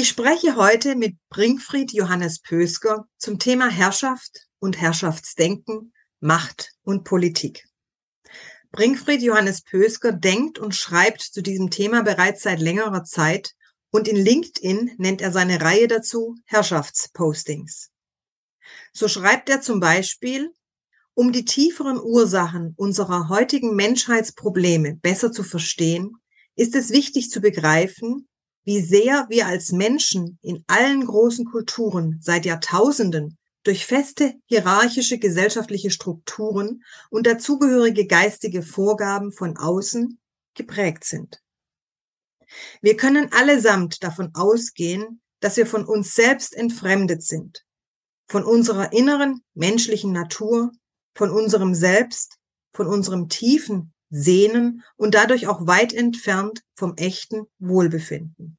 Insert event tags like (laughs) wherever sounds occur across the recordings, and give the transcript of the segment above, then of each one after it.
Ich spreche heute mit Bringfried Johannes Pösker zum Thema Herrschaft und Herrschaftsdenken, Macht und Politik. Bringfried Johannes Pösker denkt und schreibt zu diesem Thema bereits seit längerer Zeit und in LinkedIn nennt er seine Reihe dazu Herrschaftspostings. So schreibt er zum Beispiel, um die tieferen Ursachen unserer heutigen Menschheitsprobleme besser zu verstehen, ist es wichtig zu begreifen, wie sehr wir als Menschen in allen großen Kulturen seit Jahrtausenden durch feste hierarchische gesellschaftliche Strukturen und dazugehörige geistige Vorgaben von außen geprägt sind. Wir können allesamt davon ausgehen, dass wir von uns selbst entfremdet sind, von unserer inneren menschlichen Natur, von unserem Selbst, von unserem tiefen Sehnen und dadurch auch weit entfernt vom echten Wohlbefinden.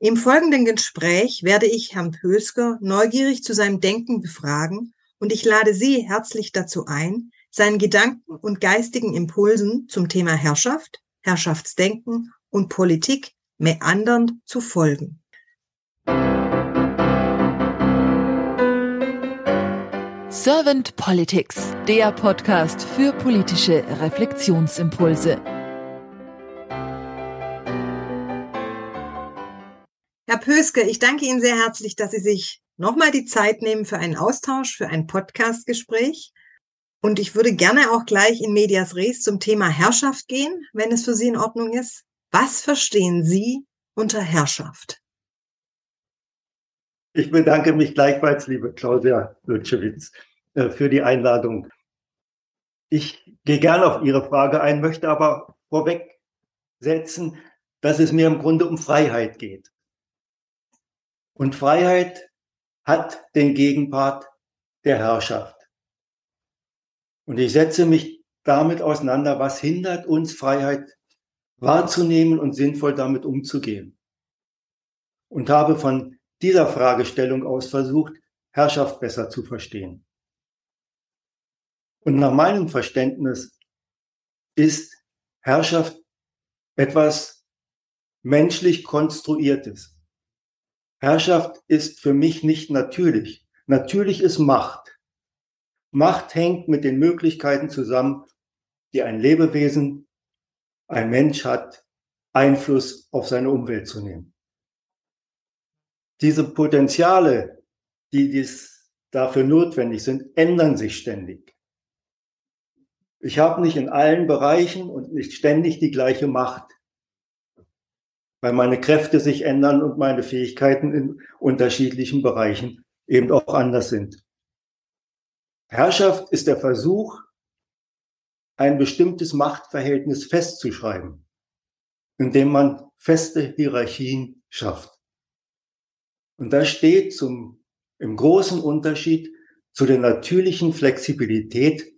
Im folgenden Gespräch werde ich Herrn Pösker neugierig zu seinem Denken befragen und ich lade Sie herzlich dazu ein, seinen Gedanken und geistigen Impulsen zum Thema Herrschaft, Herrschaftsdenken und Politik meandernd zu folgen. Servant Politics, der Podcast für politische Reflexionsimpulse. Herr Pöske, ich danke Ihnen sehr herzlich, dass Sie sich nochmal die Zeit nehmen für einen Austausch, für ein Podcastgespräch. Und ich würde gerne auch gleich in Medias Res zum Thema Herrschaft gehen, wenn es für Sie in Ordnung ist. Was verstehen Sie unter Herrschaft? Ich bedanke mich gleichfalls, liebe Claudia Lutschewitz, für die Einladung. Ich gehe gerne auf Ihre Frage ein, möchte aber vorweg setzen, dass es mir im Grunde um Freiheit geht. Und Freiheit hat den Gegenpart der Herrschaft. Und ich setze mich damit auseinander, was hindert uns, Freiheit wahrzunehmen und sinnvoll damit umzugehen. Und habe von dieser Fragestellung aus versucht, Herrschaft besser zu verstehen. Und nach meinem Verständnis ist Herrschaft etwas menschlich Konstruiertes. Herrschaft ist für mich nicht natürlich. Natürlich ist Macht. Macht hängt mit den Möglichkeiten zusammen, die ein Lebewesen, ein Mensch hat, Einfluss auf seine Umwelt zu nehmen. Diese Potenziale, die dies dafür notwendig sind, ändern sich ständig. Ich habe nicht in allen Bereichen und nicht ständig die gleiche Macht weil meine Kräfte sich ändern und meine Fähigkeiten in unterschiedlichen Bereichen eben auch anders sind. Herrschaft ist der Versuch, ein bestimmtes Machtverhältnis festzuschreiben, indem man feste Hierarchien schafft. Und das steht zum, im großen Unterschied zu der natürlichen Flexibilität,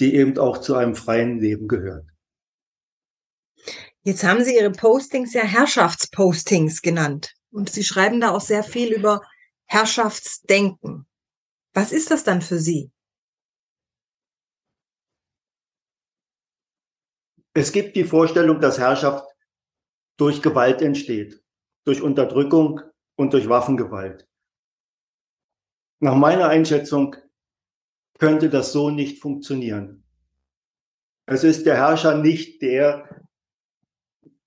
die eben auch zu einem freien Leben gehört. Jetzt haben Sie Ihre Postings ja Herrschaftspostings genannt. Und Sie schreiben da auch sehr viel über Herrschaftsdenken. Was ist das dann für Sie? Es gibt die Vorstellung, dass Herrschaft durch Gewalt entsteht, durch Unterdrückung und durch Waffengewalt. Nach meiner Einschätzung könnte das so nicht funktionieren. Es ist der Herrscher nicht der,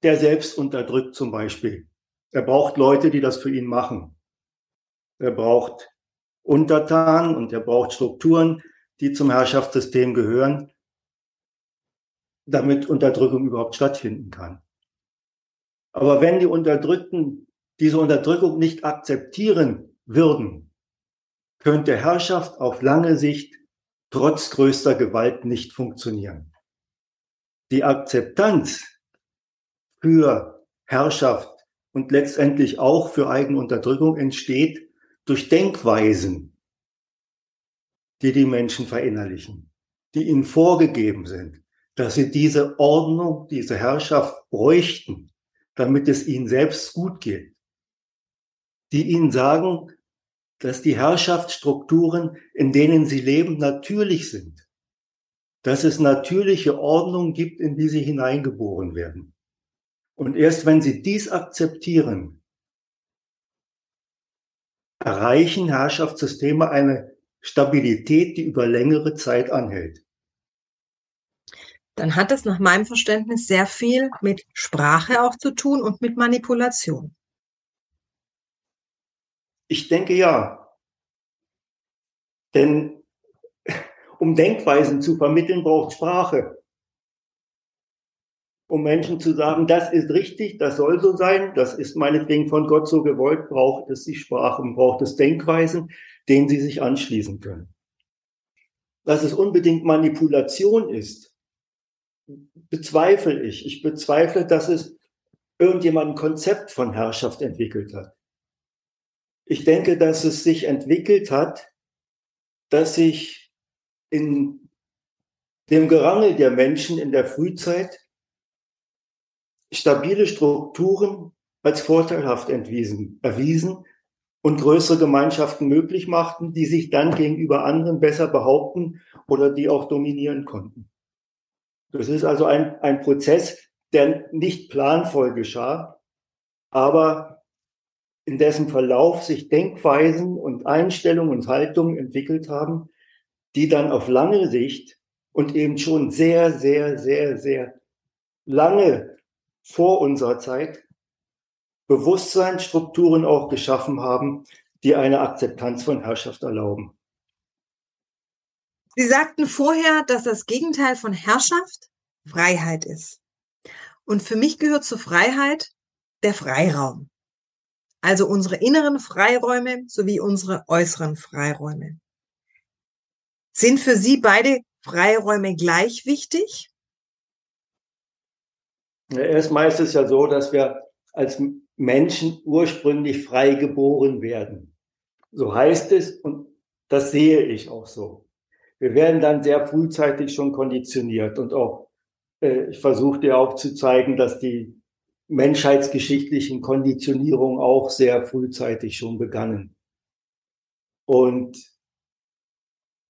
der selbst unterdrückt zum Beispiel. Er braucht Leute, die das für ihn machen. Er braucht Untertanen und er braucht Strukturen, die zum Herrschaftssystem gehören, damit Unterdrückung überhaupt stattfinden kann. Aber wenn die Unterdrückten diese Unterdrückung nicht akzeptieren würden, könnte Herrschaft auf lange Sicht trotz größter Gewalt nicht funktionieren. Die Akzeptanz für Herrschaft und letztendlich auch für Eigenunterdrückung entsteht durch Denkweisen, die die Menschen verinnerlichen, die ihnen vorgegeben sind, dass sie diese Ordnung, diese Herrschaft bräuchten, damit es ihnen selbst gut geht, die ihnen sagen, dass die Herrschaftsstrukturen, in denen sie leben, natürlich sind, dass es natürliche Ordnung gibt, in die sie hineingeboren werden. Und erst wenn sie dies akzeptieren, erreichen Herrschaftssysteme eine Stabilität, die über längere Zeit anhält. Dann hat es nach meinem Verständnis sehr viel mit Sprache auch zu tun und mit Manipulation. Ich denke ja. Denn (laughs) um Denkweisen zu vermitteln, braucht Sprache. Um Menschen zu sagen, das ist richtig, das soll so sein, das ist meinetwegen von Gott so gewollt, braucht es die Sprache und braucht es Denkweisen, denen sie sich anschließen können. Dass es unbedingt Manipulation ist, bezweifle ich. Ich bezweifle, dass es irgendjemand ein Konzept von Herrschaft entwickelt hat. Ich denke, dass es sich entwickelt hat, dass sich in dem Gerangel der Menschen in der Frühzeit stabile Strukturen als vorteilhaft entwiesen, erwiesen und größere Gemeinschaften möglich machten, die sich dann gegenüber anderen besser behaupten oder die auch dominieren konnten. Das ist also ein, ein Prozess, der nicht planvoll geschah, aber in dessen Verlauf sich Denkweisen und Einstellungen und Haltungen entwickelt haben, die dann auf lange Sicht und eben schon sehr, sehr, sehr, sehr lange vor unserer Zeit Bewusstseinsstrukturen auch geschaffen haben, die eine Akzeptanz von Herrschaft erlauben. Sie sagten vorher, dass das Gegenteil von Herrschaft Freiheit ist. Und für mich gehört zur Freiheit der Freiraum. Also unsere inneren Freiräume sowie unsere äußeren Freiräume. Sind für Sie beide Freiräume gleich wichtig? Erstmal ist es ja so, dass wir als Menschen ursprünglich frei geboren werden. So heißt es und das sehe ich auch so. Wir werden dann sehr frühzeitig schon konditioniert und auch, äh, ich versuche dir auch zu zeigen, dass die menschheitsgeschichtlichen Konditionierungen auch sehr frühzeitig schon begannen. Und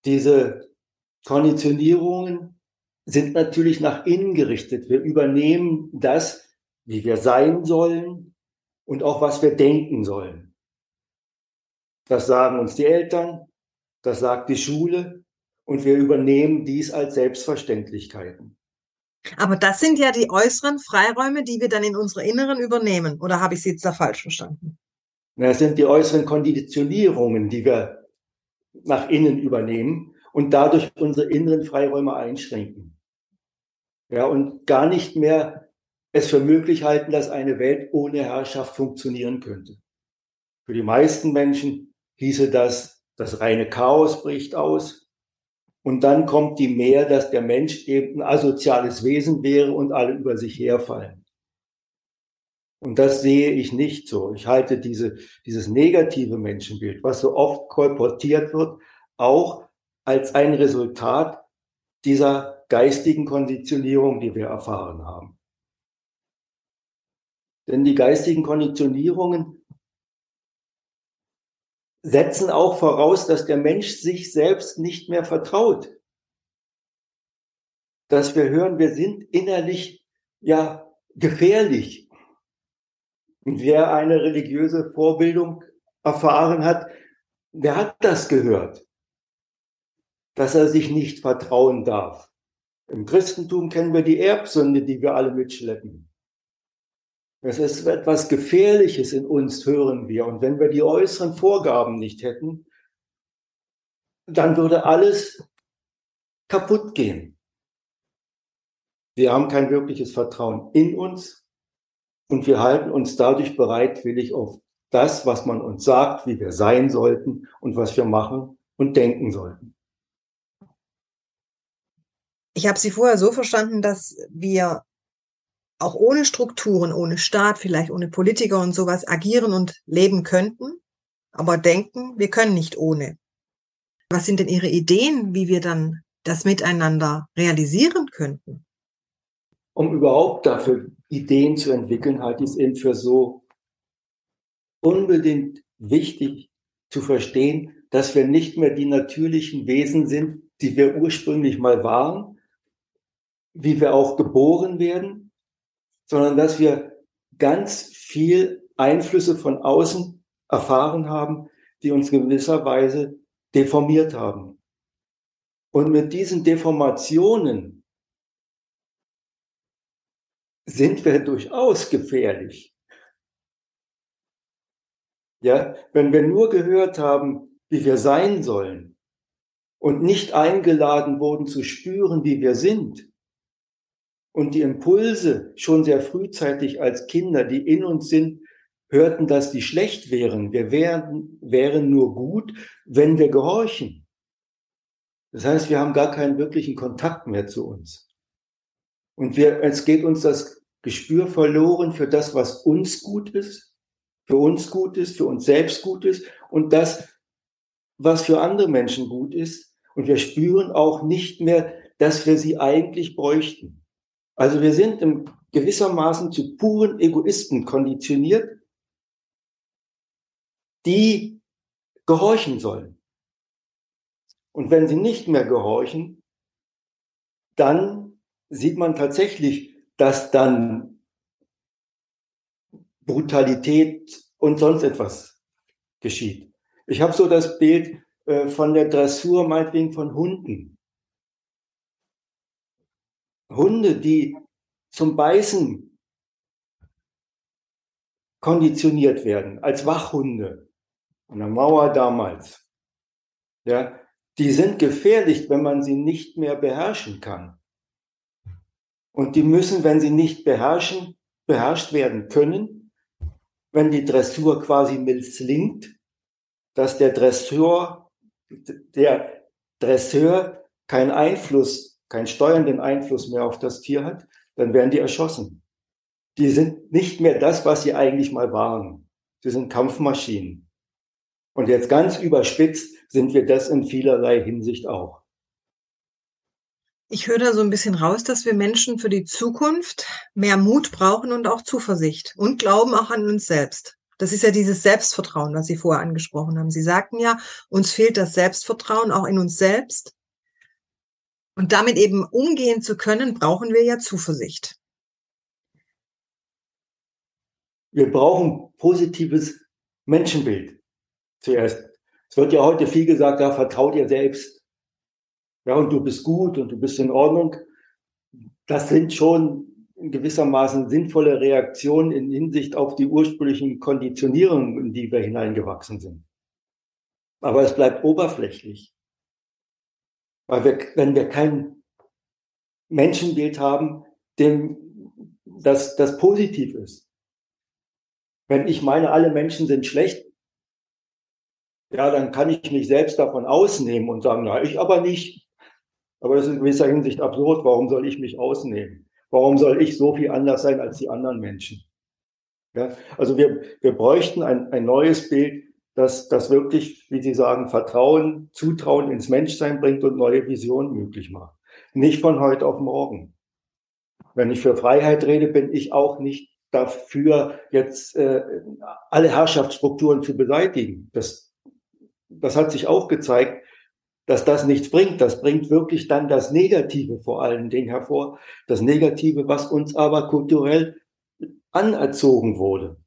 diese Konditionierungen sind natürlich nach innen gerichtet. Wir übernehmen das, wie wir sein sollen und auch was wir denken sollen. Das sagen uns die Eltern, das sagt die Schule und wir übernehmen dies als Selbstverständlichkeiten. Aber das sind ja die äußeren Freiräume, die wir dann in unsere inneren übernehmen. Oder habe ich Sie jetzt da falsch verstanden? Das sind die äußeren Konditionierungen, die wir nach innen übernehmen und dadurch unsere inneren Freiräume einschränken. Ja, und gar nicht mehr es für möglich halten, dass eine Welt ohne Herrschaft funktionieren könnte. Für die meisten Menschen hieße das, das reine Chaos bricht aus. Und dann kommt die Mehr, dass der Mensch eben ein asoziales Wesen wäre und alle über sich herfallen. Und das sehe ich nicht so. Ich halte diese, dieses negative Menschenbild, was so oft kolportiert wird, auch als ein Resultat dieser geistigen Konditionierung, die wir erfahren haben. Denn die geistigen Konditionierungen setzen auch voraus, dass der Mensch sich selbst nicht mehr vertraut. Dass wir hören, wir sind innerlich ja gefährlich. Und wer eine religiöse Vorbildung erfahren hat, der hat das gehört, dass er sich nicht vertrauen darf. Im Christentum kennen wir die Erbsünde, die wir alle mitschleppen. Es ist etwas Gefährliches in uns, hören wir. Und wenn wir die äußeren Vorgaben nicht hätten, dann würde alles kaputt gehen. Wir haben kein wirkliches Vertrauen in uns und wir halten uns dadurch bereitwillig auf das, was man uns sagt, wie wir sein sollten und was wir machen und denken sollten. Ich habe Sie vorher so verstanden, dass wir auch ohne Strukturen, ohne Staat, vielleicht ohne Politiker und sowas agieren und leben könnten, aber denken, wir können nicht ohne. Was sind denn Ihre Ideen, wie wir dann das miteinander realisieren könnten? Um überhaupt dafür Ideen zu entwickeln, halte ich es eben für so unbedingt wichtig zu verstehen, dass wir nicht mehr die natürlichen Wesen sind, die wir ursprünglich mal waren, wie wir auch geboren werden, sondern dass wir ganz viel Einflüsse von außen erfahren haben, die uns in gewisser Weise deformiert haben. Und mit diesen Deformationen sind wir durchaus gefährlich. Ja, wenn wir nur gehört haben, wie wir sein sollen und nicht eingeladen wurden zu spüren, wie wir sind und die Impulse schon sehr frühzeitig als Kinder, die in uns sind, hörten, dass die schlecht wären. Wir wären, wären nur gut, wenn wir gehorchen. Das heißt, wir haben gar keinen wirklichen Kontakt mehr zu uns. Und wir, es geht uns das Gespür verloren für das, was uns gut ist, für uns gut ist, für uns selbst gut ist und das, was für andere Menschen gut ist. Und wir spüren auch nicht mehr, dass wir sie eigentlich bräuchten. Also wir sind im gewissermaßen zu puren Egoisten konditioniert die gehorchen sollen. Und wenn sie nicht mehr gehorchen, dann sieht man tatsächlich, dass dann Brutalität und sonst etwas geschieht. Ich habe so das Bild äh, von der Dressur, meinetwegen von Hunden. Hunde, die zum Beißen konditioniert werden, als Wachhunde an der Mauer damals, ja, die sind gefährlich, wenn man sie nicht mehr beherrschen kann. Und die müssen, wenn sie nicht beherrschen, beherrscht werden können, wenn die Dressur quasi misslingt, dass der Dressur, der Dresseur keinen Einfluss, keinen steuernden Einfluss mehr auf das Tier hat, dann werden die erschossen. Die sind nicht mehr das, was sie eigentlich mal waren. Sie sind Kampfmaschinen. Und jetzt ganz überspitzt sind wir das in vielerlei Hinsicht auch. Ich höre da so ein bisschen raus, dass wir Menschen für die Zukunft mehr Mut brauchen und auch Zuversicht und Glauben auch an uns selbst. Das ist ja dieses Selbstvertrauen, was Sie vorher angesprochen haben. Sie sagten ja, uns fehlt das Selbstvertrauen auch in uns selbst. Und damit eben umgehen zu können, brauchen wir ja Zuversicht. Wir brauchen positives Menschenbild zuerst. Es wird ja heute viel gesagt, ja, vertraut ihr selbst. Ja, und du bist gut und du bist in Ordnung. Das sind schon in gewissermaßen sinnvolle Reaktionen in Hinsicht auf die ursprünglichen Konditionierungen, in die wir hineingewachsen sind. Aber es bleibt oberflächlich. Weil wir, wenn wir kein Menschenbild haben, dem das, das positiv ist. Wenn ich meine, alle Menschen sind schlecht, ja, dann kann ich mich selbst davon ausnehmen und sagen, na, ich aber nicht. Aber das ist in gewisser Hinsicht absurd. Warum soll ich mich ausnehmen? Warum soll ich so viel anders sein als die anderen Menschen? Ja, also wir, wir bräuchten ein, ein neues Bild, das, das wirklich, wie Sie sagen, Vertrauen, Zutrauen ins Menschsein bringt und neue Visionen möglich macht. Nicht von heute auf morgen. Wenn ich für Freiheit rede, bin ich auch nicht dafür, jetzt äh, alle Herrschaftsstrukturen zu beseitigen. Das, das hat sich auch gezeigt, dass das nichts bringt. Das bringt wirklich dann das Negative vor allen Dingen hervor. Das Negative, was uns aber kulturell anerzogen wurde.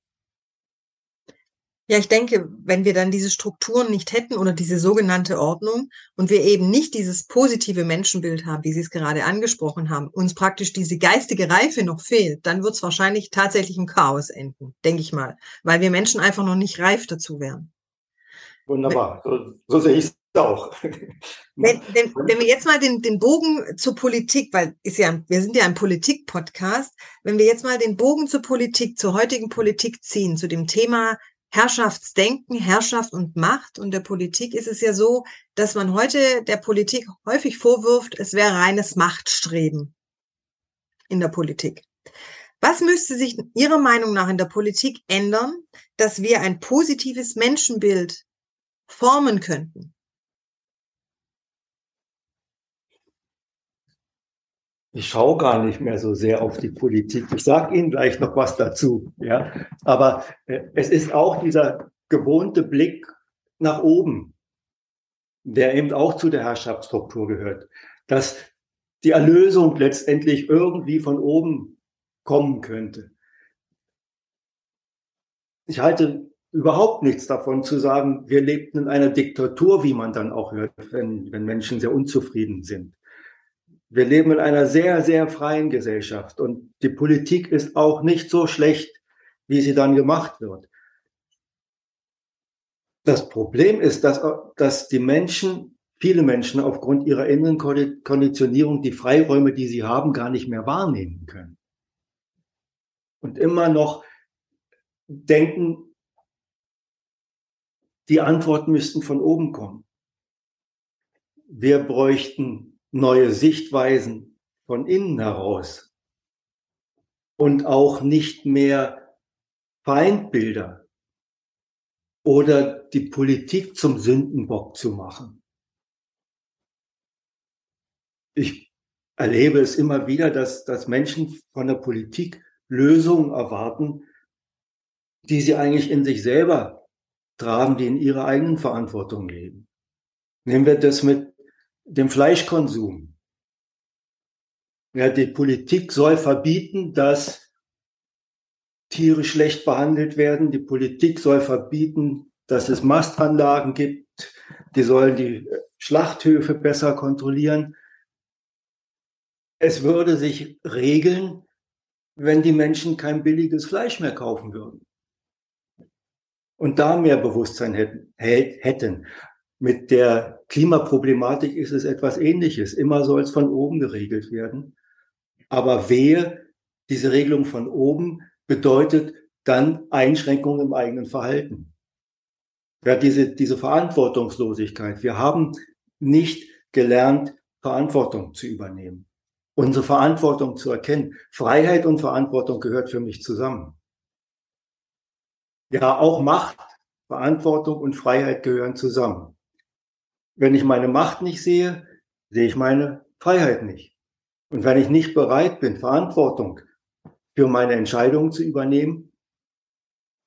Ja, ich denke, wenn wir dann diese Strukturen nicht hätten oder diese sogenannte Ordnung und wir eben nicht dieses positive Menschenbild haben, wie Sie es gerade angesprochen haben, uns praktisch diese geistige Reife noch fehlt, dann wird es wahrscheinlich tatsächlich im Chaos enden, denke ich mal, weil wir Menschen einfach noch nicht reif dazu wären. Wunderbar, so, so sehe ich es auch. Wenn, wenn, wenn wir jetzt mal den, den Bogen zur Politik, weil ist ja, wir sind ja ein Politik-Podcast, wenn wir jetzt mal den Bogen zur Politik, zur heutigen Politik ziehen, zu dem Thema Herrschaftsdenken, Herrschaft und Macht und der Politik ist es ja so, dass man heute der Politik häufig vorwirft, es wäre reines Machtstreben in der Politik. Was müsste sich Ihrer Meinung nach in der Politik ändern, dass wir ein positives Menschenbild formen könnten? Ich schaue gar nicht mehr so sehr auf die Politik. Ich sage Ihnen gleich noch was dazu. Ja, aber äh, es ist auch dieser gewohnte Blick nach oben, der eben auch zu der Herrschaftsstruktur gehört, dass die Erlösung letztendlich irgendwie von oben kommen könnte. Ich halte überhaupt nichts davon zu sagen, wir lebten in einer Diktatur, wie man dann auch hört, wenn, wenn Menschen sehr unzufrieden sind. Wir leben in einer sehr, sehr freien Gesellschaft und die Politik ist auch nicht so schlecht, wie sie dann gemacht wird. Das Problem ist, dass, dass die Menschen, viele Menschen aufgrund ihrer inneren Konditionierung die Freiräume, die sie haben, gar nicht mehr wahrnehmen können. Und immer noch denken, die Antworten müssten von oben kommen. Wir bräuchten neue Sichtweisen von innen heraus und auch nicht mehr Feindbilder oder die Politik zum Sündenbock zu machen. Ich erlebe es immer wieder, dass, dass Menschen von der Politik Lösungen erwarten, die sie eigentlich in sich selber tragen, die in ihrer eigenen Verantwortung leben. Nehmen wir das mit dem Fleischkonsum. Ja, die Politik soll verbieten, dass Tiere schlecht behandelt werden. Die Politik soll verbieten, dass es Mastanlagen gibt. Die sollen die Schlachthöfe besser kontrollieren. Es würde sich regeln, wenn die Menschen kein billiges Fleisch mehr kaufen würden und da mehr Bewusstsein hätten. hätten. Mit der Klimaproblematik ist es etwas Ähnliches. Immer soll es von oben geregelt werden. Aber wehe, diese Regelung von oben bedeutet dann Einschränkungen im eigenen Verhalten. Ja, diese, diese Verantwortungslosigkeit. Wir haben nicht gelernt, Verantwortung zu übernehmen. Unsere Verantwortung zu erkennen. Freiheit und Verantwortung gehört für mich zusammen. Ja, auch Macht, Verantwortung und Freiheit gehören zusammen. Wenn ich meine Macht nicht sehe, sehe ich meine Freiheit nicht. Und wenn ich nicht bereit bin, Verantwortung für meine Entscheidungen zu übernehmen,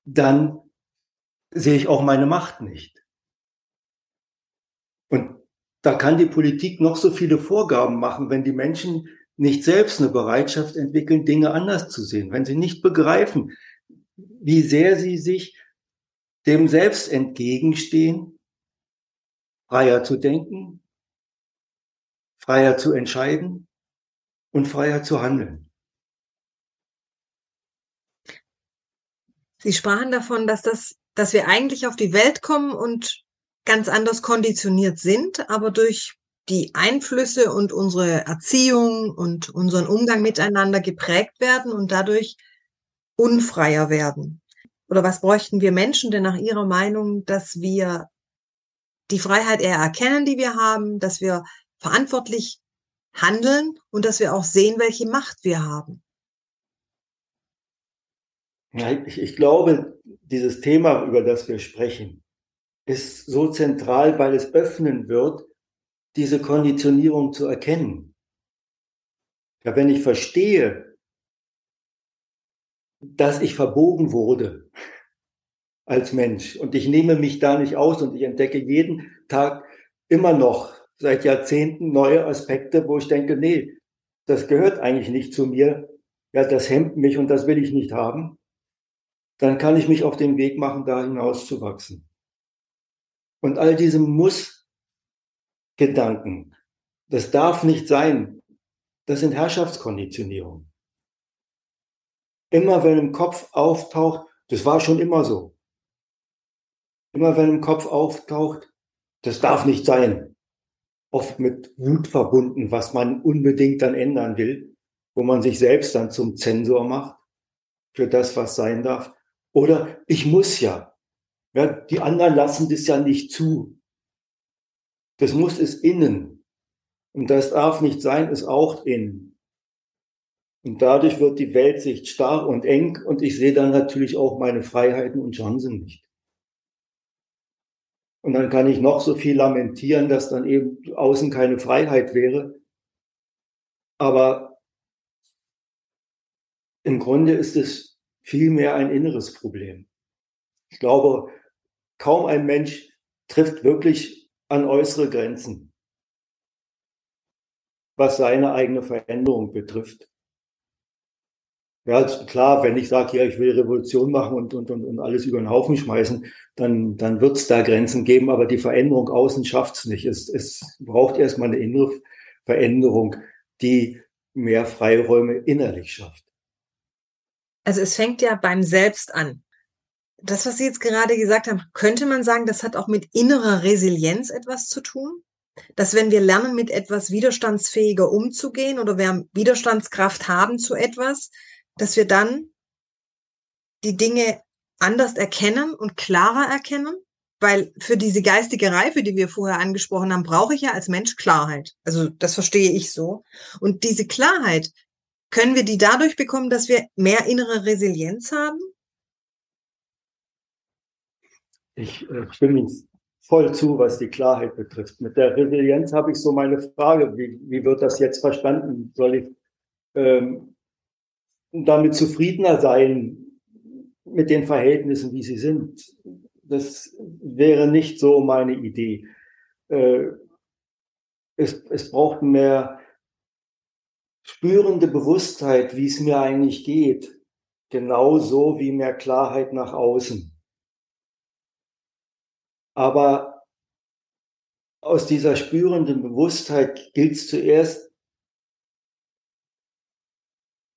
dann sehe ich auch meine Macht nicht. Und da kann die Politik noch so viele Vorgaben machen, wenn die Menschen nicht selbst eine Bereitschaft entwickeln, Dinge anders zu sehen, wenn sie nicht begreifen, wie sehr sie sich dem selbst entgegenstehen, freier zu denken, freier zu entscheiden und freier zu handeln. Sie sprachen davon, dass das, dass wir eigentlich auf die Welt kommen und ganz anders konditioniert sind, aber durch die Einflüsse und unsere Erziehung und unseren Umgang miteinander geprägt werden und dadurch unfreier werden. Oder was bräuchten wir Menschen denn nach Ihrer Meinung, dass wir die Freiheit eher erkennen, die wir haben, dass wir verantwortlich handeln und dass wir auch sehen, welche Macht wir haben? Ja, ich, ich glaube, dieses Thema, über das wir sprechen, ist so zentral, weil es öffnen wird, diese Konditionierung zu erkennen. Ja, wenn ich verstehe, dass ich verbogen wurde als Mensch und ich nehme mich da nicht aus und ich entdecke jeden Tag immer noch seit Jahrzehnten neue Aspekte, wo ich denke, nee, das gehört eigentlich nicht zu mir. Ja, das hemmt mich und das will ich nicht haben dann kann ich mich auf den Weg machen, da hinaus zu wachsen. Und all diese Muss-Gedanken, das darf nicht sein, das sind Herrschaftskonditionierungen. Immer wenn im Kopf auftaucht, das war schon immer so. Immer wenn im Kopf auftaucht, das darf nicht sein. Oft mit Wut verbunden, was man unbedingt dann ändern will, wo man sich selbst dann zum Zensor macht für das, was sein darf. Oder ich muss ja. ja. Die anderen lassen das ja nicht zu. Das muss es innen. Und das darf nicht sein, es auch innen. Und dadurch wird die Weltsicht starr und eng und ich sehe dann natürlich auch meine Freiheiten und Chancen nicht. Und dann kann ich noch so viel lamentieren, dass dann eben außen keine Freiheit wäre. Aber im Grunde ist es vielmehr ein inneres Problem. Ich glaube, kaum ein Mensch trifft wirklich an äußere Grenzen, was seine eigene Veränderung betrifft. Ja, klar, wenn ich sage, ja, ich will Revolution machen und, und, und, und alles über den Haufen schmeißen, dann, dann wird es da Grenzen geben, aber die Veränderung außen schafft es nicht. Es, es braucht erstmal eine innere Veränderung, die mehr Freiräume innerlich schafft. Also es fängt ja beim Selbst an. Das, was Sie jetzt gerade gesagt haben, könnte man sagen, das hat auch mit innerer Resilienz etwas zu tun? Dass wenn wir lernen, mit etwas widerstandsfähiger umzugehen oder wir Widerstandskraft haben zu etwas, dass wir dann die Dinge anders erkennen und klarer erkennen? Weil für diese geistige Reife, die wir vorher angesprochen haben, brauche ich ja als Mensch Klarheit. Also das verstehe ich so. Und diese Klarheit, können wir die dadurch bekommen, dass wir mehr innere Resilienz haben? Ich äh, stimme Ihnen voll zu, was die Klarheit betrifft. Mit der Resilienz habe ich so meine Frage, wie, wie wird das jetzt verstanden? Soll ich ähm, damit zufriedener sein mit den Verhältnissen, wie sie sind? Das wäre nicht so meine Idee. Äh, es, es braucht mehr spürende Bewusstheit, wie es mir eigentlich geht, genauso wie mehr Klarheit nach außen. Aber aus dieser spürenden Bewusstheit gilt es zuerst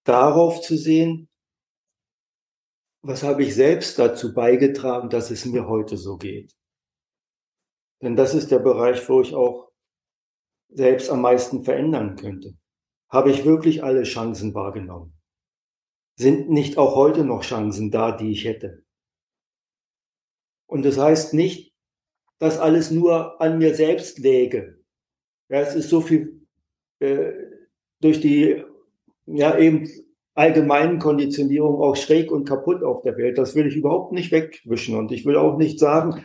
darauf zu sehen, was habe ich selbst dazu beigetragen, dass es mir heute so geht. Denn das ist der Bereich, wo ich auch selbst am meisten verändern könnte. Habe ich wirklich alle Chancen wahrgenommen? Sind nicht auch heute noch Chancen da, die ich hätte? Und das heißt nicht, dass alles nur an mir selbst läge. Ja, es ist so viel äh, durch die ja eben allgemeinen Konditionierung auch schräg und kaputt auf der Welt. Das will ich überhaupt nicht wegwischen. Und ich will auch nicht sagen,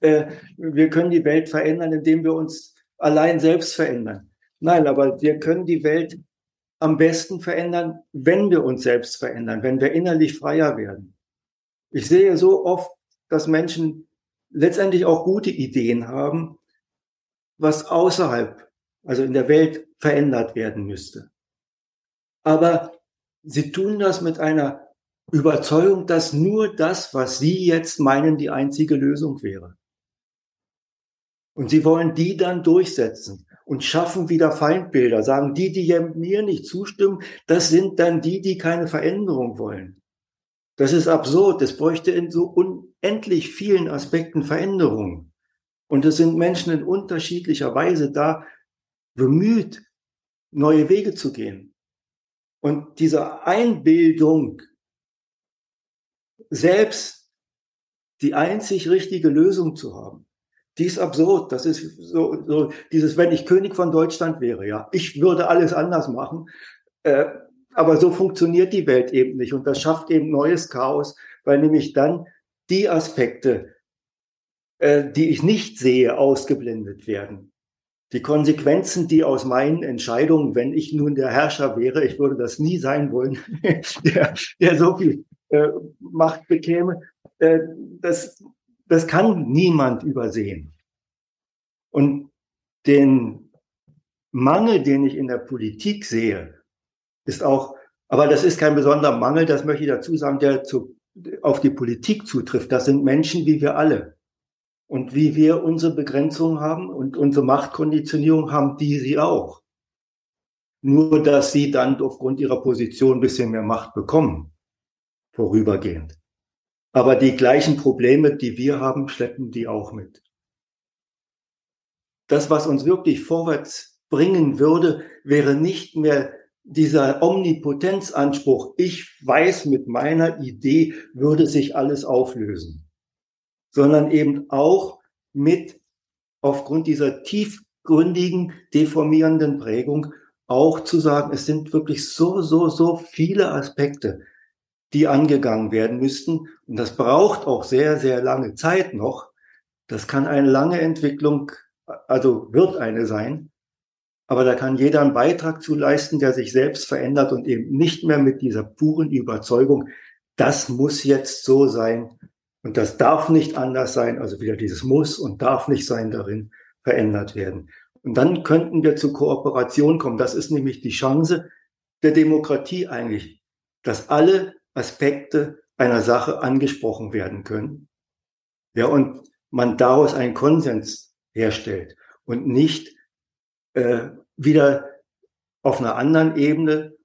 äh, wir können die Welt verändern, indem wir uns allein selbst verändern. Nein, aber wir können die Welt am besten verändern, wenn wir uns selbst verändern, wenn wir innerlich freier werden. Ich sehe so oft, dass Menschen letztendlich auch gute Ideen haben, was außerhalb, also in der Welt verändert werden müsste. Aber sie tun das mit einer Überzeugung, dass nur das, was sie jetzt meinen, die einzige Lösung wäre. Und sie wollen die dann durchsetzen und schaffen wieder Feindbilder, sagen, die, die mir nicht zustimmen, das sind dann die, die keine Veränderung wollen. Das ist absurd. Es bräuchte in so unendlich vielen Aspekten Veränderungen. Und es sind Menschen in unterschiedlicher Weise da bemüht, neue Wege zu gehen. Und diese Einbildung, selbst die einzig richtige Lösung zu haben, die ist absurd. Das ist so, so dieses, wenn ich König von Deutschland wäre, ja, ich würde alles anders machen. Äh, aber so funktioniert die Welt eben nicht und das schafft eben neues Chaos, weil nämlich dann die Aspekte, äh, die ich nicht sehe, ausgeblendet werden. Die Konsequenzen, die aus meinen Entscheidungen, wenn ich nun der Herrscher wäre, ich würde das nie sein wollen, (laughs) der, der so viel äh, Macht bekäme, äh, das, das kann niemand übersehen. Und den Mangel, den ich in der Politik sehe, ist auch, aber das ist kein besonderer Mangel, das möchte ich dazu sagen, der zu, auf die Politik zutrifft. Das sind Menschen wie wir alle. Und wie wir unsere Begrenzungen haben und unsere Machtkonditionierung haben, die sie auch. Nur, dass sie dann aufgrund ihrer Position ein bisschen mehr Macht bekommen, vorübergehend. Aber die gleichen Probleme, die wir haben, schleppen die auch mit. Das, was uns wirklich vorwärts bringen würde, wäre nicht mehr dieser Omnipotenzanspruch, ich weiß, mit meiner Idee würde sich alles auflösen, sondern eben auch mit aufgrund dieser tiefgründigen, deformierenden Prägung auch zu sagen, es sind wirklich so, so, so viele Aspekte, die angegangen werden müssten. Und das braucht auch sehr, sehr lange Zeit noch. Das kann eine lange Entwicklung, also wird eine sein. Aber da kann jeder einen Beitrag zu leisten, der sich selbst verändert und eben nicht mehr mit dieser puren Überzeugung, das muss jetzt so sein und das darf nicht anders sein, also wieder dieses muss und darf nicht sein darin verändert werden. Und dann könnten wir zu Kooperation kommen. Das ist nämlich die Chance der Demokratie eigentlich, dass alle Aspekte einer Sache angesprochen werden können. Ja, und man daraus einen Konsens herstellt und nicht äh, wieder auf einer anderen Ebene,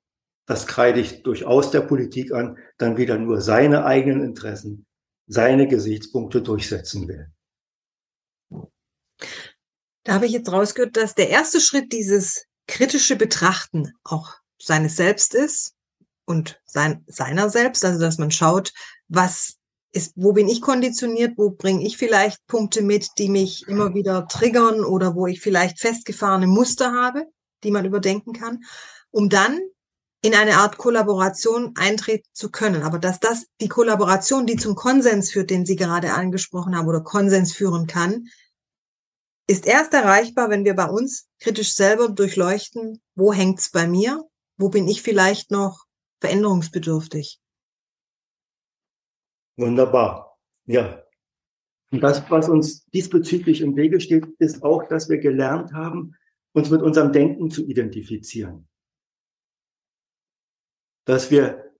das kreide ich durchaus der Politik an, dann wieder nur seine eigenen Interessen, seine Gesichtspunkte durchsetzen will. Da habe ich jetzt rausgehört, dass der erste Schritt dieses kritische Betrachten auch seines Selbst ist und sein, seiner selbst, also dass man schaut, was ist, wo bin ich konditioniert, wo bringe ich vielleicht Punkte mit, die mich immer wieder triggern oder wo ich vielleicht festgefahrene Muster habe, die man überdenken kann, um dann in eine Art Kollaboration eintreten zu können. Aber dass das die Kollaboration, die zum Konsens führt, den Sie gerade angesprochen haben oder Konsens führen kann, ist erst erreichbar, wenn wir bei uns kritisch selber durchleuchten, wo hängt's bei mir, wo bin ich vielleicht noch veränderungsbedürftig. Wunderbar. Ja. Und das, was uns diesbezüglich im Wege steht, ist auch, dass wir gelernt haben, uns mit unserem Denken zu identifizieren. Dass wir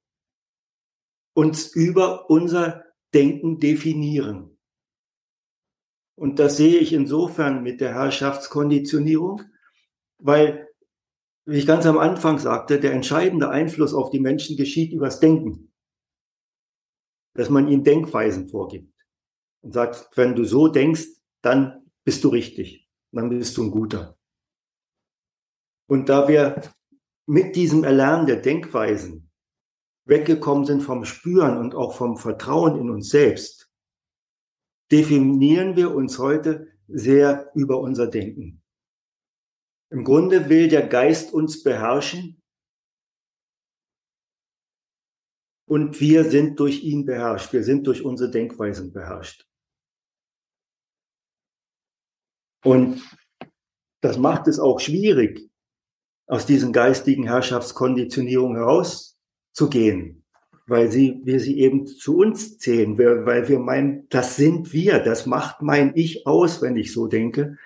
uns über unser Denken definieren. Und das sehe ich insofern mit der Herrschaftskonditionierung, weil, wie ich ganz am Anfang sagte, der entscheidende Einfluss auf die Menschen geschieht übers Denken dass man ihnen Denkweisen vorgibt und sagt, wenn du so denkst, dann bist du richtig, dann bist du ein guter. Und da wir mit diesem Erlernen der Denkweisen weggekommen sind vom Spüren und auch vom Vertrauen in uns selbst, definieren wir uns heute sehr über unser Denken. Im Grunde will der Geist uns beherrschen und wir sind durch ihn beherrscht. Wir sind durch unsere Denkweisen beherrscht. Und das macht es auch schwierig, aus diesen geistigen Herrschaftskonditionierungen herauszugehen, weil sie, wir sie eben zu uns zählen, weil wir meinen, das sind wir, das macht mein Ich aus, wenn ich so denke.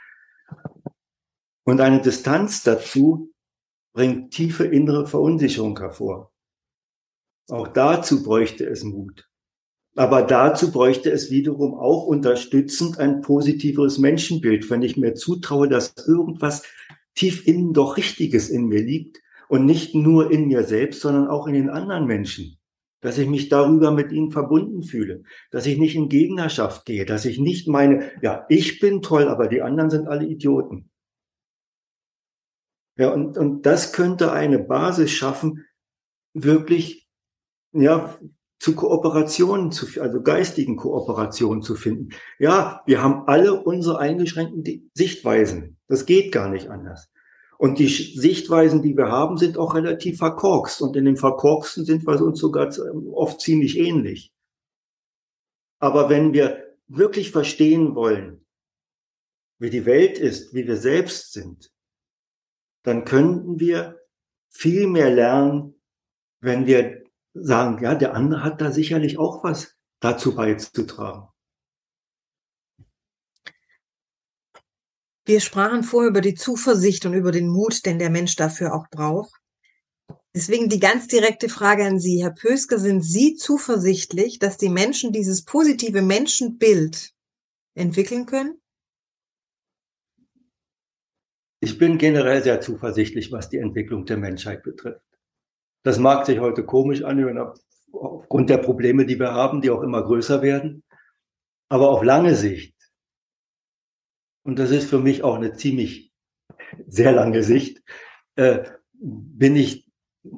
Und eine Distanz dazu bringt tiefe innere Verunsicherung hervor. Auch dazu bräuchte es Mut. Aber dazu bräuchte es wiederum auch unterstützend ein positiveres Menschenbild, wenn ich mir zutraue, dass irgendwas tief innen doch Richtiges in mir liegt und nicht nur in mir selbst, sondern auch in den anderen Menschen. Dass ich mich darüber mit ihnen verbunden fühle, dass ich nicht in Gegnerschaft gehe, dass ich nicht meine, ja, ich bin toll, aber die anderen sind alle Idioten. Ja, und, und das könnte eine Basis schaffen, wirklich ja, zu Kooperationen, zu, also geistigen Kooperationen zu finden. Ja, wir haben alle unsere eingeschränkten Sichtweisen. Das geht gar nicht anders. Und die Sichtweisen, die wir haben, sind auch relativ verkorkst. Und in den verkorksten sind wir uns sogar oft ziemlich ähnlich. Aber wenn wir wirklich verstehen wollen, wie die Welt ist, wie wir selbst sind, dann könnten wir viel mehr lernen, wenn wir sagen, ja, der andere hat da sicherlich auch was dazu beizutragen. Wir sprachen vorher über die Zuversicht und über den Mut, den der Mensch dafür auch braucht. Deswegen die ganz direkte Frage an Sie, Herr Pösker, sind Sie zuversichtlich, dass die Menschen dieses positive Menschenbild entwickeln können? Ich bin generell sehr zuversichtlich, was die Entwicklung der Menschheit betrifft. Das mag sich heute komisch anhören, aufgrund der Probleme, die wir haben, die auch immer größer werden. Aber auf lange Sicht, und das ist für mich auch eine ziemlich sehr lange Sicht, äh, bin ich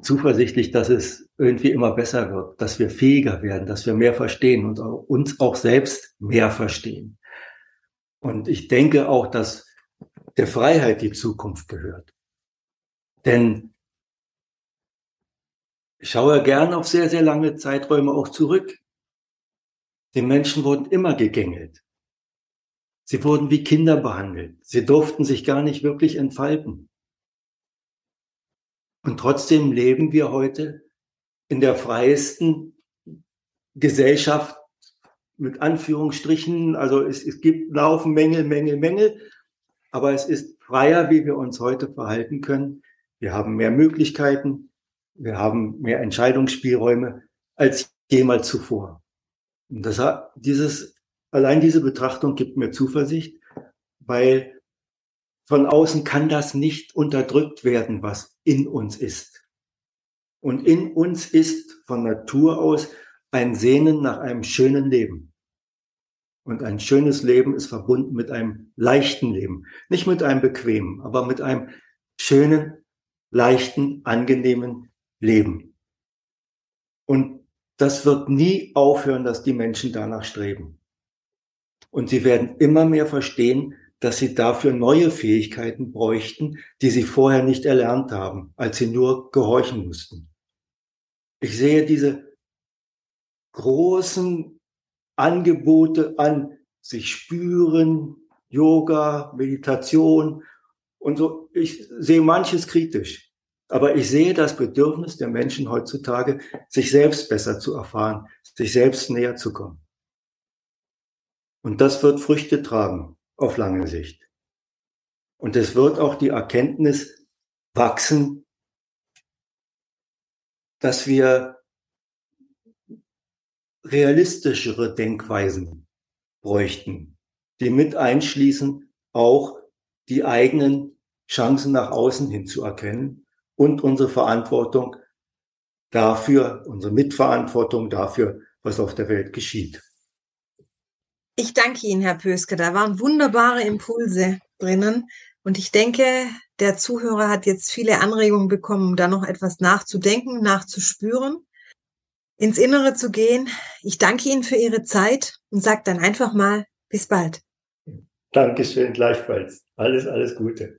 zuversichtlich, dass es irgendwie immer besser wird, dass wir fähiger werden, dass wir mehr verstehen und uns auch selbst mehr verstehen. Und ich denke auch, dass der Freiheit die Zukunft gehört. Denn ich schaue gern auf sehr, sehr lange Zeiträume auch zurück. Die Menschen wurden immer gegängelt. Sie wurden wie Kinder behandelt. Sie durften sich gar nicht wirklich entfalten. Und trotzdem leben wir heute in der freiesten Gesellschaft mit Anführungsstrichen. Also es, es gibt Laufen, Mängel, Mängel, Mängel. Aber es ist freier, wie wir uns heute verhalten können. Wir haben mehr Möglichkeiten. Wir haben mehr Entscheidungsspielräume als jemals zuvor. Und das hat dieses, allein diese Betrachtung gibt mir Zuversicht, weil von außen kann das nicht unterdrückt werden, was in uns ist. Und in uns ist von Natur aus ein Sehnen nach einem schönen Leben. Und ein schönes Leben ist verbunden mit einem leichten Leben. Nicht mit einem bequemen, aber mit einem schönen, leichten, angenehmen Leben. Und das wird nie aufhören, dass die Menschen danach streben. Und sie werden immer mehr verstehen, dass sie dafür neue Fähigkeiten bräuchten, die sie vorher nicht erlernt haben, als sie nur gehorchen mussten. Ich sehe diese großen Angebote an, sich spüren, Yoga, Meditation und so. Ich sehe manches kritisch, aber ich sehe das Bedürfnis der Menschen heutzutage, sich selbst besser zu erfahren, sich selbst näher zu kommen. Und das wird Früchte tragen auf lange Sicht. Und es wird auch die Erkenntnis wachsen, dass wir realistischere Denkweisen bräuchten, die mit einschließen, auch die eigenen Chancen nach außen hin zu erkennen und unsere Verantwortung dafür, unsere Mitverantwortung dafür, was auf der Welt geschieht. Ich danke Ihnen, Herr Pöske. Da waren wunderbare Impulse drinnen. Und ich denke, der Zuhörer hat jetzt viele Anregungen bekommen, um da noch etwas nachzudenken, nachzuspüren, ins Innere zu gehen. Ich danke Ihnen für Ihre Zeit und sage dann einfach mal bis bald. Dankeschön, gleichfalls. Alles, alles Gute.